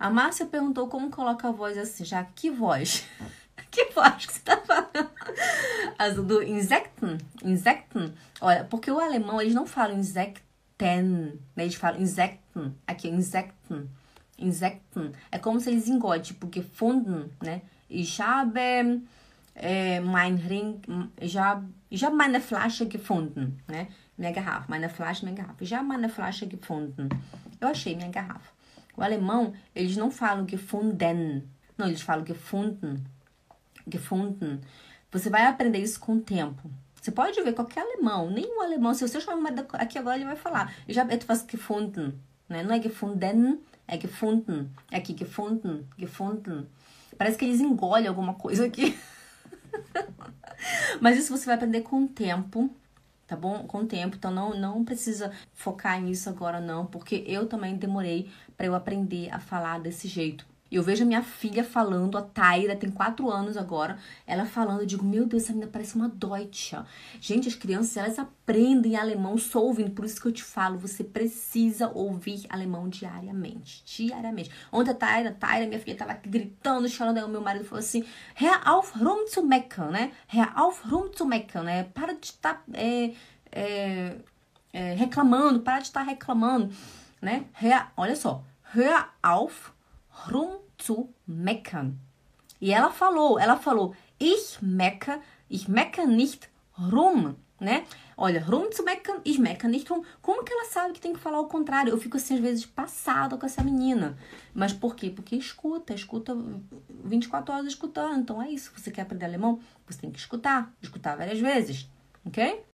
A Márcia perguntou como coloca a voz assim, já que voz? que voz que você tá falando? As do Insekten, Insekten. Olha, porque o alemão, eles não falam Insekten, né? Eles falam Insekten. Aqui, Insekten. Insekten. É como se eles engolem, tipo, gefunden, né? Ich habe äh, mein Ring, já, ich habe meine Flasche gefunden, né? Minha garrafa, meine Flasche, minha garrafa. Já meine Flasche gefunden. Eu achei minha garrafa. O alemão, eles não falam gefunden. Não, eles falam gefunden. Gefunden. Você vai aprender isso com o tempo. Você pode ver qualquer alemão, nenhum alemão, se você chamar aqui agora, ele vai falar. Eu já etwas gefunden, né? Não é gefunden, é gefunden. É aqui, gefunden, gefunden. Parece que eles engolem alguma coisa aqui. Mas isso você vai aprender com o tempo, tá bom? Com o tempo, então não, não precisa focar nisso agora não, porque eu também demorei para eu aprender a falar desse jeito. Eu vejo a minha filha falando, a Taira, tem quatro anos agora, ela falando, eu digo, meu Deus, essa menina parece uma Deutsche. Gente, as crianças, elas aprendem alemão só ouvindo, por isso que eu te falo, você precisa ouvir alemão diariamente, diariamente. Ontem a Taira, Taira, minha filha, tava gritando, chorando, aí o meu marido falou assim, Hör auf rum zu meckern, né? Hör auf rum zu meckern, né? Para de estar tá, é, é, é, reclamando, para de estar tá reclamando, né? Hör, olha só, hör auf rum zu meckern. E ela falou, ela falou, ich mecker, ich mecker nicht rum, né? Olha, rum zu meckern, ich mecker nicht rum. Como que ela sabe que tem que falar o contrário? Eu fico assim, às vezes, passada com essa menina. Mas por quê? Porque escuta, escuta 24 horas escutando. Então é isso. Você quer aprender alemão? Você tem que escutar, escutar várias vezes, ok?